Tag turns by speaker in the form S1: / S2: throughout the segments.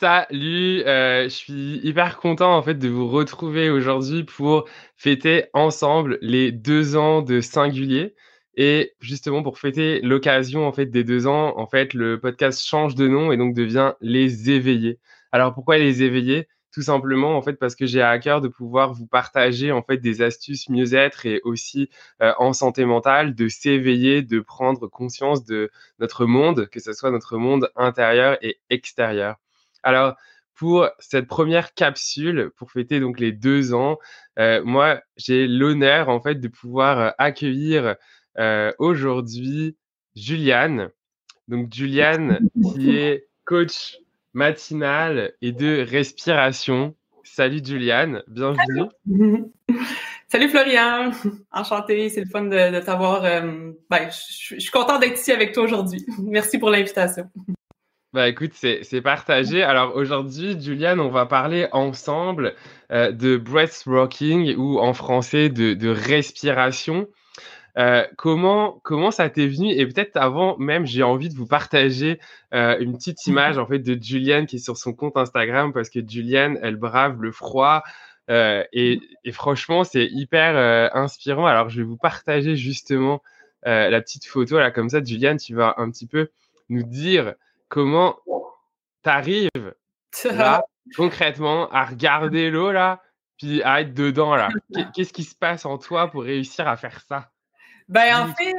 S1: Salut, euh, je suis hyper content en fait de vous retrouver aujourd'hui pour fêter ensemble les deux ans de Singulier. Et justement pour fêter l'occasion en fait des deux ans, en fait le podcast change de nom et donc devient Les Éveillés. Alors pourquoi Les Éveillés? Tout simplement en fait parce que j'ai à cœur de pouvoir vous partager en fait des astuces mieux-être et aussi euh, en santé mentale, de s'éveiller, de prendre conscience de notre monde, que ce soit notre monde intérieur et extérieur. Alors, pour cette première capsule, pour fêter donc les deux ans, euh, moi, j'ai l'honneur en fait de pouvoir euh, accueillir euh, aujourd'hui Juliane. Donc, Juliane, qui est coach matinal et de respiration. Salut Juliane, bienvenue.
S2: Salut Florian, enchanté, c'est le fun de, t'avoir. ben, je suis content d'être ici avec toi aujourd'hui. Merci pour l'invitation.
S1: Bah écoute, c'est partagé. Alors aujourd'hui, Juliane, on va parler ensemble euh, de breathworking ou en français de, de respiration. Euh, comment, comment ça t'est venu? Et peut-être avant même, j'ai envie de vous partager euh, une petite image en fait de Juliane qui est sur son compte Instagram parce que Juliane, elle brave le froid. Et, et, franchement, c'est hyper inspirant. Alors, je vais vous partager justement la petite photo là, comme ça, Juliane, tu vas un petit peu nous dire comment t'arrives là, concrètement, à regarder l'eau là, puis à être dedans là? Qu'est-ce qui se passe en toi pour réussir à faire ça?
S2: Ben, en fait,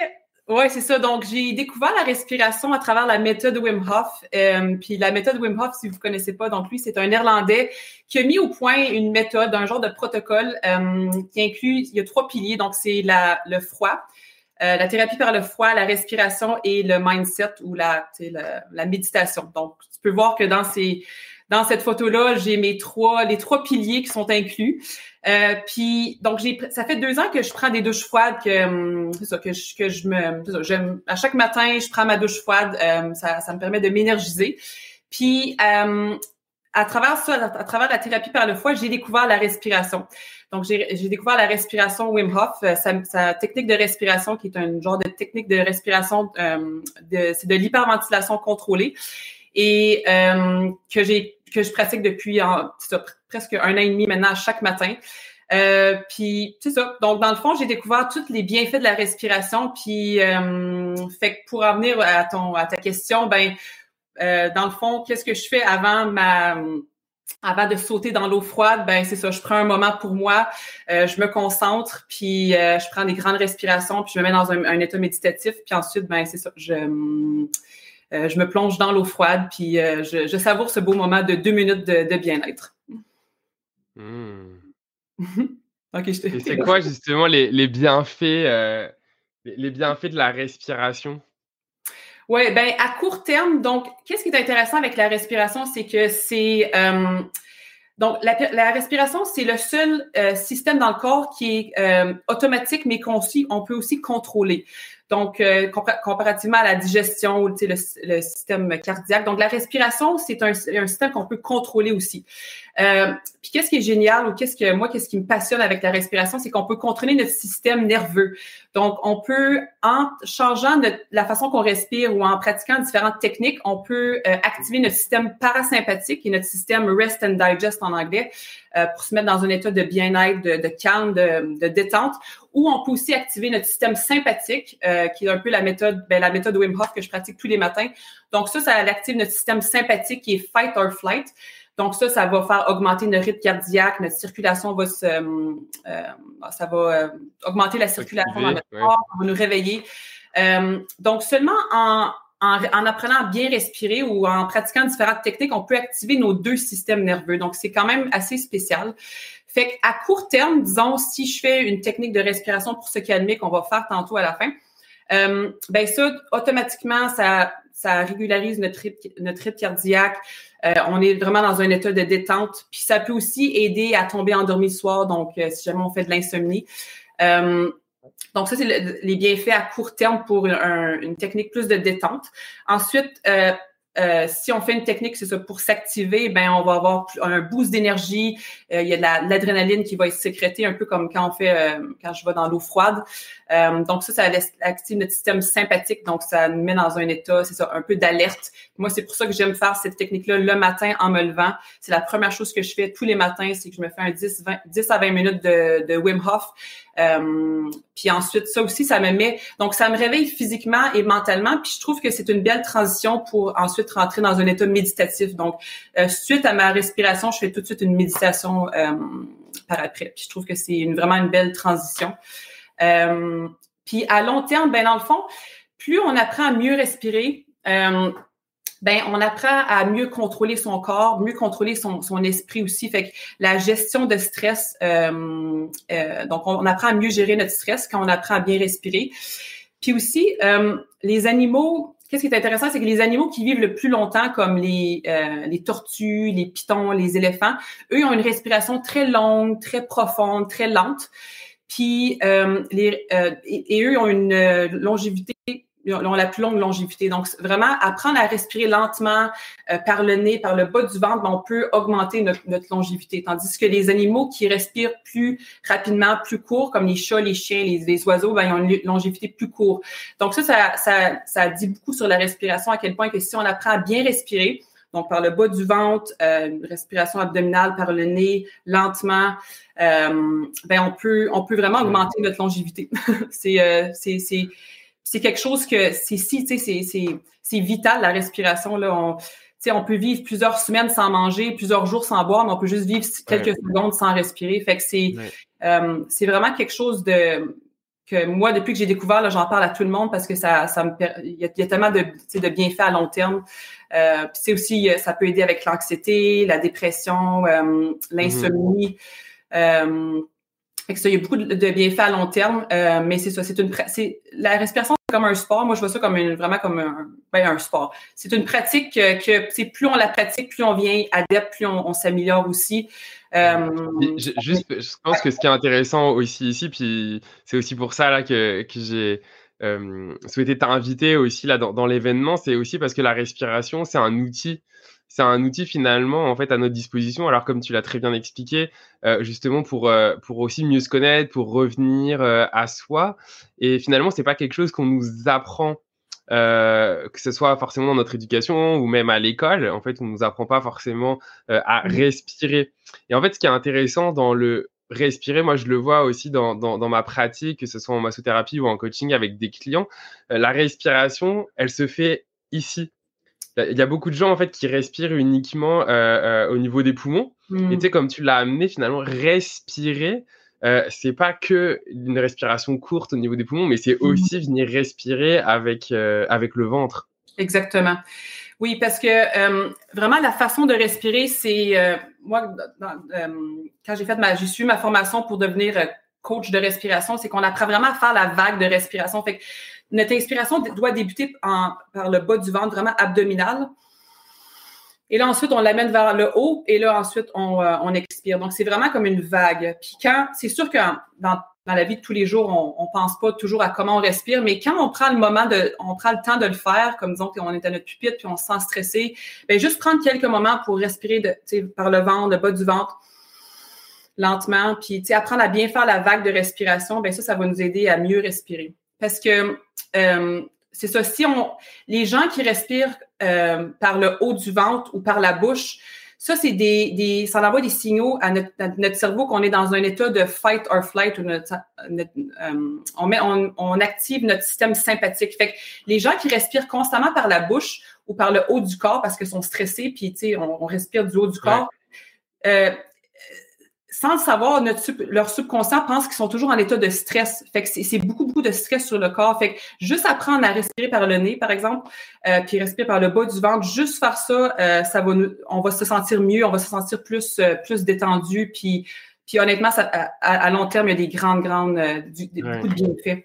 S2: oui, c'est ça. Donc, j'ai découvert la respiration à travers la méthode Wim Hof. Euh, puis la méthode Wim Hof, si vous ne connaissez pas, donc lui, c'est un Néerlandais qui a mis au point une méthode, un genre de protocole euh, qui inclut, il y a trois piliers. Donc, c'est le froid, euh, la thérapie par le froid, la respiration et le mindset ou la, la, méditation. Donc, tu peux voir que dans ces dans cette photo-là, j'ai mes trois, les trois piliers qui sont inclus. Euh, puis donc j'ai, ça fait deux ans que je prends des douches froides, que hum, ça, que je, que je me, j'aime, à chaque matin je prends ma douche froide, euh, ça, ça me permet de m'énergiser. Puis euh, à travers ça, à travers la thérapie par le foie, j'ai découvert la respiration. Donc, j'ai découvert la respiration Wim Hof, euh, sa, technique de respiration, qui est un genre de technique de respiration, euh, c'est de l'hyperventilation contrôlée, et euh, que j'ai que je pratique depuis en, presque un an et demi maintenant chaque matin. Euh, puis c'est ça. Donc dans le fond, j'ai découvert tous les bienfaits de la respiration. Puis euh, fait que pour en venir à ton à ta question, ben euh, dans le fond, qu'est-ce que je fais avant ma avant de sauter dans l'eau froide, ben c'est ça, je prends un moment pour moi, euh, je me concentre, puis euh, je prends des grandes respirations, puis je me mets dans un, état méditatif, puis ensuite, ben c'est ça, je, je me plonge dans l'eau froide, puis je, savoure ce beau moment de deux minutes de, bien-être.
S1: Hmm. c'est quoi justement les, les bienfaits, les bienfaits de la respiration?
S2: Oui, ben à court terme, donc, qu'est-ce qui est intéressant avec la respiration, c'est que c'est euh, donc la, respiration, c'est le seul euh, système dans le corps qui est euh, automatique, mais qu'on on peut aussi contrôler. Donc, comparativement à la digestion ou le, système cardiaque. Donc, la respiration, c'est un, système qu'on peut contrôler aussi. Euh, puis, qu'est-ce qui est génial ou qu'est-ce que moi, qu'est-ce qui me passionne avec la respiration, c'est qu'on peut contrôler notre système nerveux. Donc, on peut, en changeant notre, la façon qu'on respire ou en pratiquant différentes techniques, on peut euh, activer notre système parasympathique et notre système rest and digest en anglais euh, pour se mettre dans un état de bien-être, de, de calme, de, de détente ou on peut aussi activer notre système sympathique, euh, qui est un peu la méthode, ben, la méthode Wim Hof que je pratique tous les matins. Donc ça, ça active notre système sympathique qui est fight or flight. Donc ça, ça va faire augmenter notre rythme cardiaque, notre circulation va se, euh, euh ça va euh, augmenter la circulation dans notre corps, ça va nous réveiller. Euh, donc seulement en, en, en, apprenant à bien respirer ou en pratiquant différentes techniques, on peut activer nos deux systèmes nerveux. Donc c'est quand même assez spécial. Fait qu'à court terme, disons, si je fais une technique de respiration pour se calmer qu'on va faire tantôt à la fin, euh, ben ça, automatiquement, ça, ça régularise notre rythme, cardiaque. Euh, on est vraiment dans un état de détente. Puis ça peut aussi aider à tomber endormi le soir, donc euh, si jamais on fait de l'insomnie. Euh, donc ça, c'est les bienfaits à court terme pour une technique plus de détente. Ensuite, euh, si on fait une technique, c'est ça, pour s'activer, ben on va avoir un boost d'énergie. Euh, il y a de l'adrénaline qui va être sécrétée, un peu comme quand on fait, euh, quand je vais dans l'eau froide. donc ça, ça active notre système sympathique, donc ça nous met dans un état, c'est ça, un peu d'alerte. Moi, c'est pour ça que j'aime faire cette technique-là le matin en me levant. C'est la première chose que je fais tous les matins, c'est que je me fais un 10, 20, 10 à 20 minutes de, de Wim Hof. Euh, puis ensuite, ça aussi, ça me met, donc ça me réveille physiquement et mentalement. Puis je trouve que c'est une belle transition pour ensuite rentrer dans un état méditatif. Donc, euh, suite à ma respiration, je fais tout de suite une méditation euh, par après. Puis je trouve que c'est une, vraiment une belle transition. puis à long terme, ben dans le fond, plus on apprend à mieux respirer, ben on apprend à mieux contrôler son corps, mieux contrôler son, son esprit aussi. Fait que la gestion de stress, euh, euh, donc on, apprend à mieux gérer notre stress quand on apprend à bien respirer. Puis aussi, euh, les animaux, qu'est-ce qui est intéressant, c'est que les animaux qui vivent le plus longtemps, comme les, les tortues, les pitons, les éléphants, eux, ont une respiration très longue, très profonde, très lente. Puis les, et, et, eux ont une longévité ont la plus longue longévité. Donc, vraiment, apprendre à respirer lentement euh, par le nez, par le bas du ventre, ben, on peut augmenter notre, longévité. Tandis que les animaux qui respirent plus rapidement, plus court, comme les chats, les chiens, les, oiseaux, ben, ils ont une longévité plus courte. Donc, ça, ça, ça, ça dit beaucoup sur la respiration, à quel point que si on apprend à bien respirer, donc par le bas du ventre, euh, respiration abdominale par le nez, lentement, euh, ben on peut on peut vraiment augmenter notre longévité. c'est c'est c'est quelque chose que c'est si, tu sais, c'est vital, la respiration. Là. On, on peut vivre plusieurs semaines sans manger, plusieurs jours sans boire, mais on peut juste vivre quelques secondes sans respirer. Fait que c'est euh, c'est vraiment quelque chose de que moi, depuis que j'ai découvert, j'en parle à tout le monde parce que ça, ça me il y, a, il y a tellement de, de bienfaits à long terme. Euh, puis aussi, ça peut aider avec l'anxiété, la dépression, euh, mm-hmm. L'insomnie. Euh, ça, il y a beaucoup de bienfaits à long terme, euh, mais c'est ça, c'est une c'est la respiration c'est comme un sport. Moi, je vois ça comme une, vraiment comme un, ben, un sport. C'est une pratique que, que plus on la pratique, plus on vient adepte, plus on, s'améliore aussi.
S1: Euh, juste, je pense que ce qui est intéressant aussi ici, puis c'est aussi pour ça là que, que j'ai euh, souhaité t'inviter aussi là dans, dans l'événement, c'est aussi parce que la respiration, c'est un outil c'est un outil finalement en fait à notre disposition. Alors comme tu l'as très bien expliqué, euh, justement pour euh, pour aussi mieux se connaître, pour revenir euh, à soi. Et finalement, c'est pas quelque chose qu'on nous apprend. que ce soit forcément dans notre éducation ou même à l'école, en fait, on nous apprend pas forcément à mmh. respirer. Et en fait, ce qui est intéressant dans le respirer, moi je le vois aussi dans, dans, dans, ma pratique, que ce soit en massothérapie ou en coaching avec des clients, la respiration, elle se fait ici. Il y a beaucoup de gens en fait qui respirent uniquement euh, euh, au niveau des poumons. Et mmh. tu sais, comme tu l'as amené finalement, respirer, euh, c'est pas que une respiration courte au niveau des poumons, mais c'est mmh. aussi venir respirer avec, euh, avec le ventre.
S2: Exactement. Oui, parce que vraiment la façon de respirer, c'est moi quand j'ai fait ma j'ai suivi ma formation pour devenir coach de respiration, c'est qu'on apprend vraiment à faire la vague de respiration. Fait que notre inspiration doit débuter par le bas du ventre, vraiment abdominal. Et là, ensuite, on l'amène vers le haut et là, ensuite, on, euh, expire. Donc, c'est vraiment comme une vague. Puis quand, c'est sûr que dans, la vie de tous les jours, on, ne pense pas toujours à comment on respire, mais quand on prend le moment de, on prend le temps de le faire, comme disons qu'on est à notre pupitre puis on se sent stressé, bien, juste prendre quelques moments pour respirer par le ventre, le bas du ventre, lentement, puis apprendre à bien faire la vague de respiration, bien ça, ça va nous aider à mieux respirer. Parce que euh, c'est ça, si on, les gens qui respirent euh, par le haut du ventre ou par la bouche, ça, c'est des, des, ça envoie des signaux à notre, notre cerveau qu'on est dans un état de fight or flight. Ou notre, euh, on, met, on, on, active notre système sympathique. Fait que les gens qui respirent constamment par la bouche ou par le haut du corps parce qu'ils sont stressés, puis on, on respire du haut du corps, euh, sans le savoir, notre leur subconscient pense qu'ils sont toujours en état de stress. Fait que c'est beaucoup, beaucoup de stress sur le corps. Fait que juste apprendre à respirer par le nez, par exemple, euh, puis respirer par le bas du ventre, juste faire ça, euh, ça va nous, on va se sentir mieux, on va se sentir plus, euh, plus détendu. Puis, puis honnêtement, ça, à, long terme, il y a des grandes, grandes, beaucoup de bienfaits.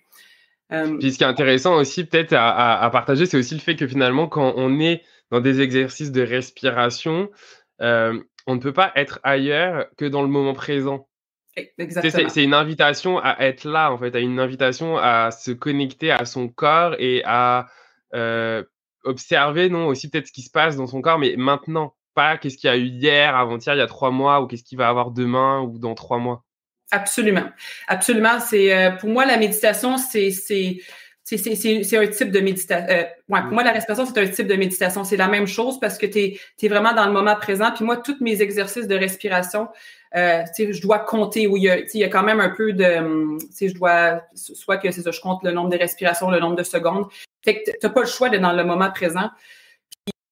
S1: Puis ce qui est intéressant aussi, peut-être à, à, partager, c'est aussi le fait que finalement, quand on est dans des exercices de respiration, on ne peut pas être ailleurs que dans le moment présent.
S2: Exactement.
S1: C'est une invitation à être là, en fait, à une invitation à se connecter à son corps et à euh, observer, non, aussi peut-être ce qui se passe dans son corps, mais maintenant, pas qu'est-ce qu'il y a eu hier, avant-hier, il y a trois mois, ou qu'est-ce qu'il va avoir demain ou dans trois mois.
S2: Absolument. Absolument. C'est euh, pour moi la méditation, c'est c'est c'est un type de méditation. Euh, ouais, pour moi, la respiration, c'est un type de méditation. C'est la même chose parce que tu es, vraiment dans le moment présent. Puis moi, tous mes exercices de respiration, euh, je dois compter où il y, a, il y a quand même un peu de. Je dois. Soit que c'est ça, je compte le nombre de respirations, le nombre de secondes. Fait que tu n'as pas le choix d'être dans le moment présent.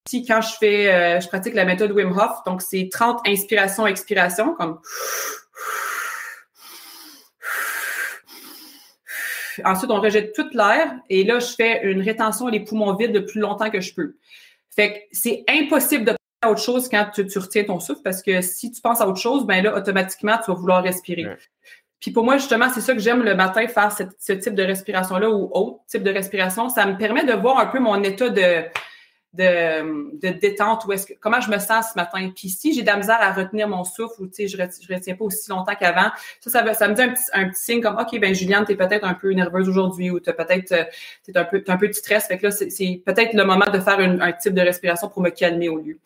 S2: Puis quand je fais. Euh, je pratique la méthode Wim Hof, donc c'est 30 inspirations, expirations, comme Ensuite, on rejette toute l'air et là, je fais une rétention les poumons vides le plus longtemps que je peux. Fait que c'est impossible de penser à autre chose quand tu, retiens ton souffle parce que si tu penses à autre chose, ben là, automatiquement, tu vas vouloir respirer. Puis pour moi, justement, c'est ça que j'aime le matin, faire ce type de respiration-là ou autre type de respiration. Ça me permet de voir un peu mon état de, de, de détente ou est-ce que comment je me sens ce matin. Puis si j'ai de la misère à retenir mon souffle ou je, ne retiens pas aussi longtemps qu'avant, ça, ça, ça me dit un petit, un petit signe comme OK, ben Juliane, tu es peut-être un peu nerveuse aujourd'hui ou tu peut-être euh, t'es un peu un peu de stress. Fait que là, c'est peut-être le moment de faire un type de respiration pour me calmer au lieu.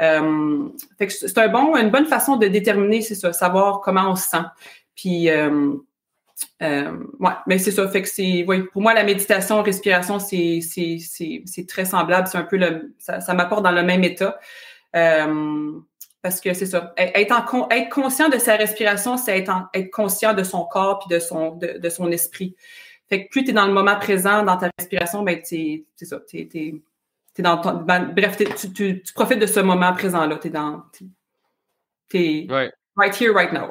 S2: Euh, fait que c'est un bon, une bonne façon de déterminer, c'est ça, savoir comment on se sent. Puis euh, euh, ouais, mais c'est ça. Fait que c'est, oui, pour moi, la méditation, respiration, c'est, c'est, c'est, c'est très semblable. C'est un peu le, ça, ça m'apporte dans le même état. Euh, parce que c'est ça. Être, en, être conscient de sa respiration, c'est être, être conscient de son corps puis de son, de, de son esprit. Fait que plus tu es dans le moment présent, dans ta respiration, ben, c'est ça. T'es, t'es, t'es dans ton, ben, bref, tu, tu, tu, profites de ce moment présent-là. Tu es dans. T'es,
S1: ouais.
S2: right here, right now.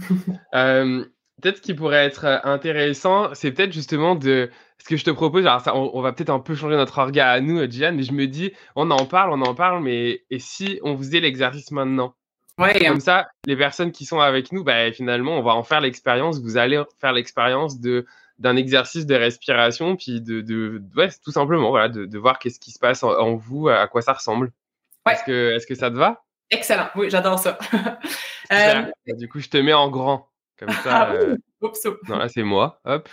S1: euh, peut-être ce qui pourrait être euh, intéressant, c'est peut-être justement de ce que je te propose. Alors, ça, on, va peut-être un peu changer notre orga à nous, Gian, mais je me dis, on en parle, on en parle, mais et si on faisait l'exercice maintenant?
S2: Ouais,
S1: Comme ça, les personnes qui sont avec nous, bah, finalement, on va en faire l'expérience. Vous allez faire l'expérience de d'un exercice de respiration, puis de, de, ouais, tout simplement, voilà, de, de voir qu'est-ce qui se passe en, vous, à quoi ça ressemble.
S2: Ouais.
S1: Est-ce que, est-ce que ça te va?
S2: Excellent, oui, j'adore ça.
S1: euh... Du coup, je te mets en grand. Comme ça.
S2: Ah, euh... Oups,
S1: Non, là, c'est moi. Hop.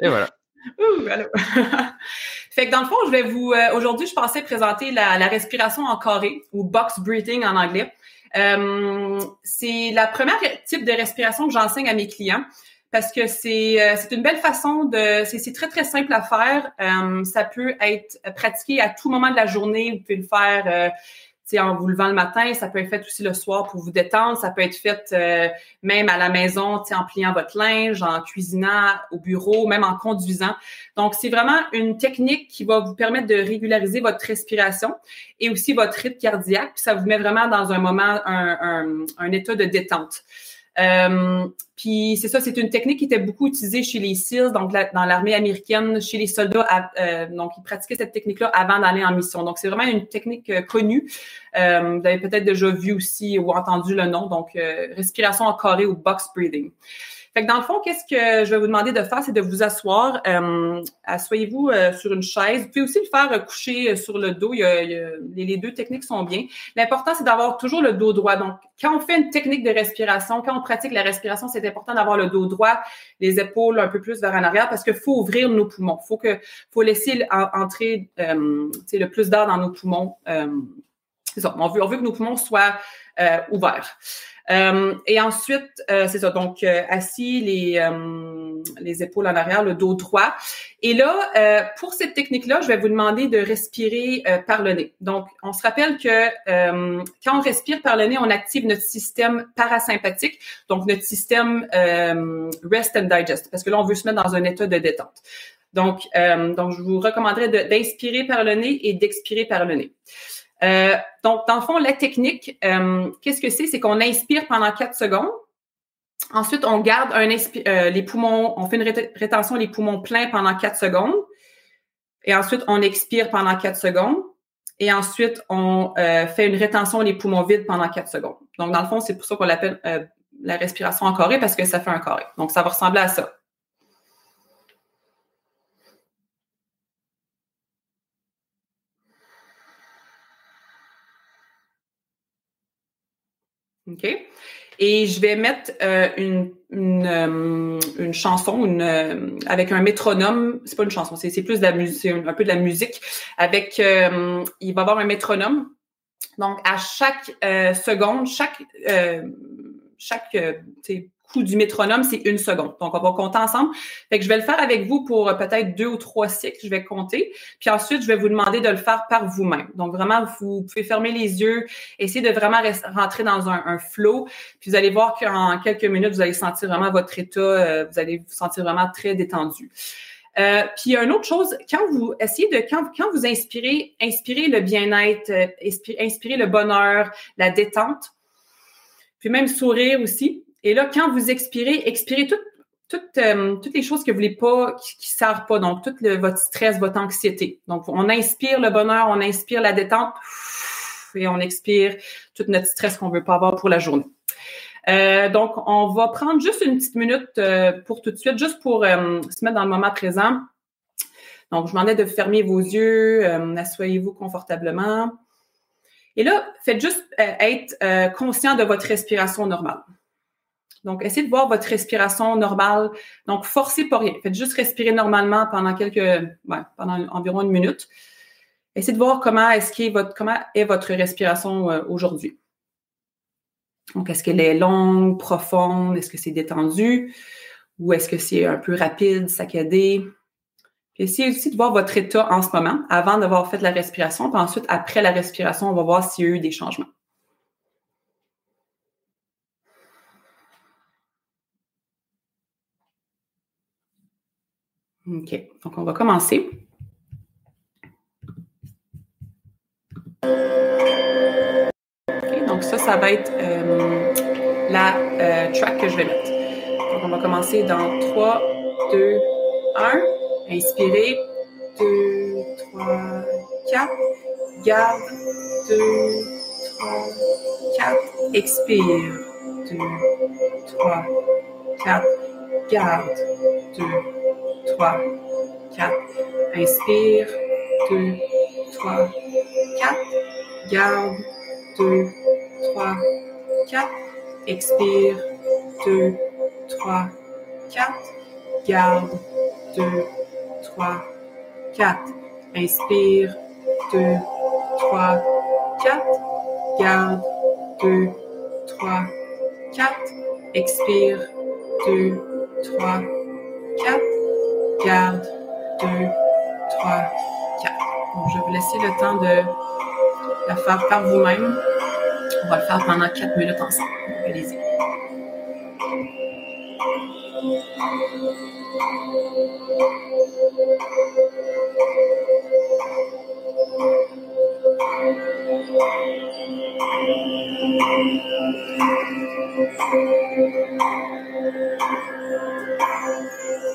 S1: Et voilà.
S2: Ouh, allô. fait que dans le fond, je vais vous. Euh, Aujourd'hui, je pensais présenter la, la, respiration en carré ou box breathing en anglais. Euh, c'est la première type de respiration que j'enseigne à mes clients parce que c'est euh, c'est une belle façon de. C'est très, très simple à faire. Euh, ça peut être pratiqué à tout moment de la journée. Vous pouvez le faire euh, en vous levant le matin, ça peut être fait aussi le soir pour vous détendre, ça peut être fait euh, même à la maison, en pliant votre linge, en cuisinant au bureau, même en conduisant. Donc, c'est vraiment une technique qui va vous permettre de régulariser votre respiration et aussi votre rythme cardiaque, puis ça vous met vraiment dans un moment, un, un, un état de détente. Euh, puis c'est ça, c'est une technique qui était beaucoup utilisée chez les SEALs, donc dans l'armée américaine, chez les soldats. Euh, donc, ils pratiquaient cette technique-là avant d'aller en mission. Donc, c'est vraiment une technique euh, connue. Euh, vous avez peut-être déjà vu aussi ou entendu le nom. Donc, respiration en carré ou box breathing. Fait que dans le fond, qu'est-ce que je vais vous demander de faire, c'est de vous asseoir. Euh, Asseyez-vous euh, sur une chaise. Vous pouvez aussi le faire euh, coucher euh, sur le dos. Il y a, il y a, les, deux techniques sont bien. L'important, c'est d'avoir toujours le dos droit. Donc, quand on fait une technique de respiration, quand on pratique la respiration, c'est important d'avoir le dos droit, les épaules un peu plus vers en arrière parce qu'il faut ouvrir nos poumons. Faut que, faut laisser entrer euh, le plus d'air dans nos poumons. ça. On veut, on veut que nos poumons soient ouverts. Euh, et ensuite, euh, c'est ça, donc euh, assis, les, euh, les épaules en arrière, le dos droit. Et là, euh, pour cette technique-là, je vais vous demander de respirer par le nez. Donc, on se rappelle que quand on respire par le nez, on active notre système parasympathique, donc notre système rest and digest, parce que là, on veut se mettre dans un état de détente. Donc, donc je vous recommanderais d'inspirer par le nez et d'expirer par le nez. Euh, donc, dans le fond, la technique, euh, qu'est-ce que c'est? C'est qu'on inspire pendant 4 secondes. Ensuite, on garde un euh, les poumons, on fait une rétention les poumons pleins pendant 4 secondes. Et ensuite, on expire pendant 4 secondes. Et ensuite, on euh, fait une rétention les poumons vides pendant 4 secondes. Donc, dans le fond, c'est pour ça qu'on l'appelle la respiration en carré parce que ça fait un carré. Donc, ça va ressembler à ça. OK? Et je vais mettre euh, une, une, euh, une, chanson une, euh, avec un métronome. C'est pas une chanson, c'est plus de la musique, un, peu de la musique. Avec, il va y avoir un métronome. Donc, à chaque seconde, chaque, chaque du métronome, c'est une seconde. Donc, on va compter ensemble. Fait que je vais le faire avec vous pour euh, peut-être deux ou trois cycles. Je vais compter. Puis ensuite, je vais vous demander de le faire par vous-même. Donc, vraiment, vous pouvez fermer les yeux, essayer de vraiment rentrer dans un, un flow. Puis vous allez voir qu'en quelques minutes, vous allez sentir vraiment votre état. Euh, vous allez vous sentir vraiment très détendu. Euh, puis une autre chose, quand vous essayez de quand, quand vous inspirez, inspirez le bien-être, euh, inspirez le bonheur, la détente, puis même sourire aussi. Et là, quand vous expirez, expirez euh, toutes les choses que vous voulez pas, qui, ne servent pas. Donc, tout votre stress, votre anxiété. Donc, on inspire le bonheur, on inspire la détente et on expire tout notre stress qu'on veut pas avoir pour la journée. Euh, donc, on va prendre juste une petite minute euh, pour tout de suite, juste pour se mettre dans le moment présent. Donc, je vous demandais de fermer vos yeux, asseyez-vous confortablement. Et là, faites juste être conscient de votre respiration normale. Donc, essayez de voir votre respiration normale. Donc, forcez pas rien. Faites juste respirer normalement pendant quelques, pendant environ une minute. Essayez de voir comment est-ce votre, comment est votre respiration euh, aujourd'hui. Donc, est-ce qu'elle est longue, profonde? Est-ce que c'est détendu? Ou est-ce que c'est un peu rapide, saccadé? Essayez aussi de voir votre état en ce moment avant d'avoir fait la respiration. Puis ensuite, après la respiration, on va voir s'il y a eu des changements. OK. Donc, on va commencer. OK. Donc, ça, ça va être euh, la euh, track que je vais mettre. Donc, on va commencer dans 3, 2, 1. Inspirez. 2, 3, 4. Garde. 2, 3, 4. Expire. 2, 3, 4. Garde. 2, 3, 4. Inspire, 2, 3, 4. Garde, 2, 3, 4. Expire, 2, 3, 4. Garde, 2, 3, 4. Inspire, 2, 3, 4. Garde, 2, 3, 4. Expire, 2, 3, 4. Garde. 2, 3, 4. Donc, je vais vous laisser le temps de la faire par vous-même. On va le faire pendant 4 minutes ensemble. Allez-y.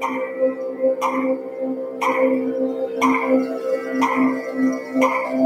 S2: Thank you.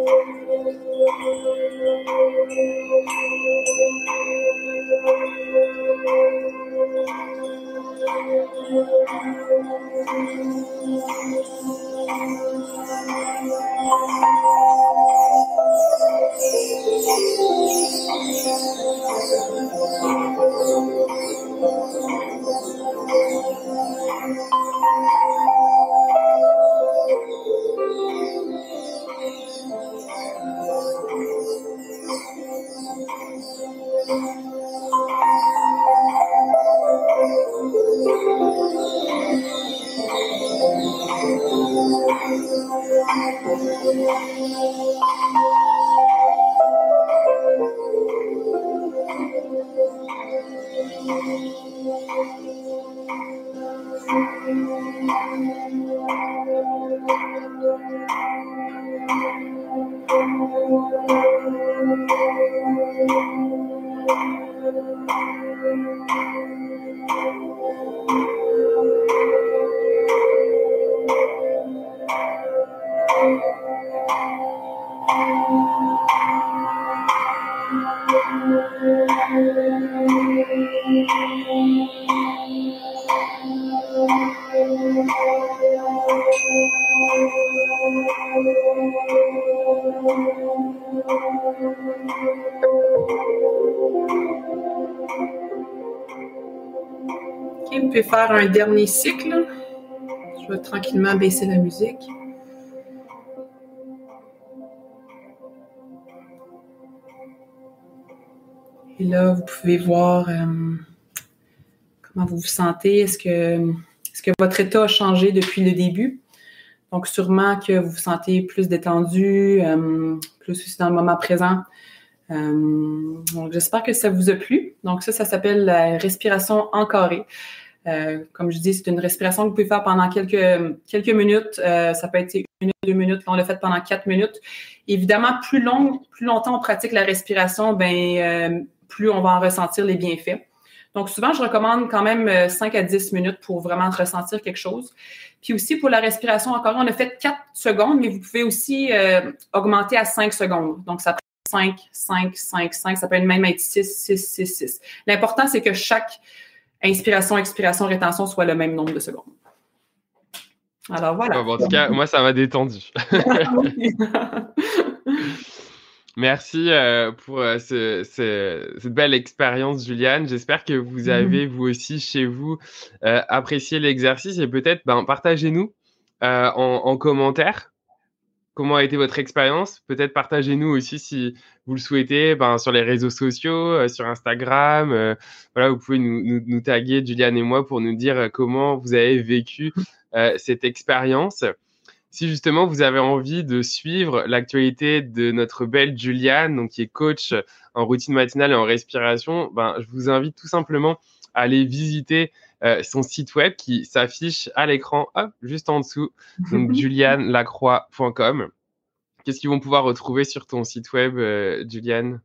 S2: peut faire un dernier cycle. Je vais tranquillement baisser la musique. Et là, vous pouvez voir euh, comment vous vous sentez. Est-ce que, est que votre état a changé depuis le début? Donc, sûrement que vous vous sentez plus détendu, euh, plus aussi dans le moment présent. Euh, donc, j'espère que ça vous a plu. Donc, ça, ça s'appelle la respiration encarée. Euh, comme je dis, c'est une respiration que vous pouvez faire pendant quelques, quelques minutes. Euh, ça peut être une minute, deux minutes. Là, on l'a fait pendant quatre minutes. Évidemment, plus, long, plus longtemps on pratique la respiration, ben, euh, plus on va en ressentir les bienfaits. Donc, souvent, je recommande quand même 5 à 10 minutes pour vraiment ressentir quelque chose. Puis aussi, pour la respiration, encore, on a fait 4 secondes, mais vous pouvez aussi augmenter à 5 secondes. Donc, ça prend 5, 5, 5, 5. Ça peut même être 6, 6, 6, 6. L'important, c'est que chaque inspiration, expiration, rétention soit le même nombre de secondes. Alors voilà.
S1: en tout cas, moi, ça m'a détendu. Merci euh, pour euh, cette belle expérience, Juliane. J'espère que vous mhm. avez, vous aussi, chez vous, euh, apprécié l'exercice et peut-être ben, partagez-nous en, en, commentaire comment a été votre expérience? Peut-être partagez-nous aussi si vous le souhaitez ben, sur les réseaux sociaux, euh, sur Instagram. Euh, voilà, vous pouvez nous, nous, taguer, Juliane et moi, pour nous dire euh, comment vous avez vécu cette expérience. Si justement vous avez envie de suivre l'actualité de notre belle Juliane, donc qui est coach en routine matinale et en respiration, ben, je vous invite tout simplement à aller visiter euh, son site web qui s'affiche à l'écran, juste en dessous, donc julianelacroix.com. Qu'est-ce qu'ils vont pouvoir retrouver sur ton site web, euh, Juliane?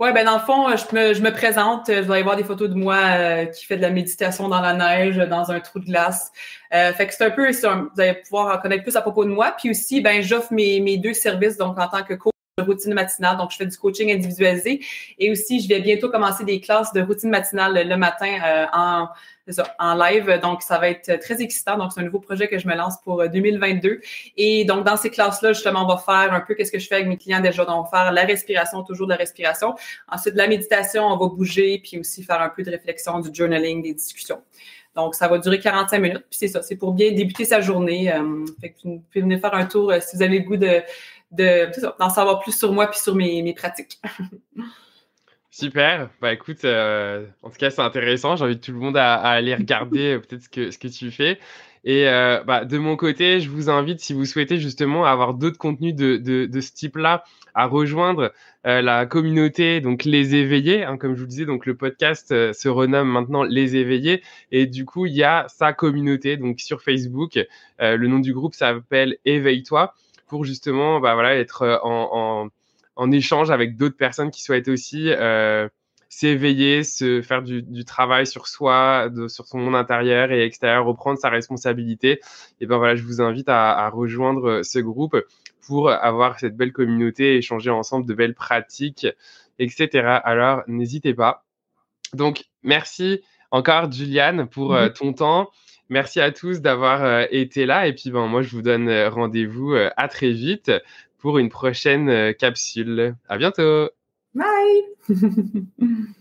S2: Oui, ben dans le fond, je me, je me présente, je vais aller voir des photos de moi euh, qui fait de la méditation dans la neige, dans un trou de glace. fait que c'est un peu, vous allez pouvoir en connaître plus à propos de moi. Puis aussi, ben j'offre mes, mes deux services, donc en tant que coach routine matinale, donc je fais du coaching individualisé. Et aussi, je vais bientôt commencer des classes de routine matinale le matin en en live. Donc, ça va être très excitant. Donc, c'est un nouveau projet que je me lance pour 2022. Euh, Et donc, dans ces classes-là, justement, on va faire un peu qu'est-ce que je fais avec mes clients déjà. Donc, on va faire la respiration, toujours la respiration. Ensuite, la méditation, on va bouger, puis aussi faire un peu de réflexion, du journaling, des discussions. Donc, ça va durer 45 minutes. Puis c'est ça, c'est pour bien débuter sa journée. Euh, fait que vous faire un tour euh, si vous avez le goût de, de d'en savoir plus sur moi puis sur mes, mes pratiques.
S1: Super. Bah écoute, euh, en tout cas, c'est intéressant. J'invite tout le monde à, aller regarder euh, peut-être ce que, ce que tu fais. Et euh, bah, de mon côté, je vous invite, si vous souhaitez justement avoir d'autres contenus de, de, de ce type-là, à rejoindre la communauté, donc les éveillés. Hein, comme je vous disais, donc le podcast se renomme maintenant les éveillés. Et du coup, il y a sa communauté, donc sur Facebook. le nom du groupe s'appelle Éveille-toi pour justement, bah voilà, être en, en en échange avec d'autres personnes qui souhaitent aussi euh, s'éveiller, se faire du, travail sur soi, sur son monde intérieur et extérieur, reprendre sa responsabilité. Et ben voilà, je vous invite à, rejoindre ce groupe pour avoir cette belle communauté, échanger ensemble de belles pratiques, etc. Alors n'hésitez pas. Donc merci encore Juliane pour euh, mhm. ton temps. Merci à tous d'avoir euh, été là. Et puis, ben, moi, je vous donne rendez-vous à très vite pour une prochaine euh, capsule. À bientôt.
S2: Bye.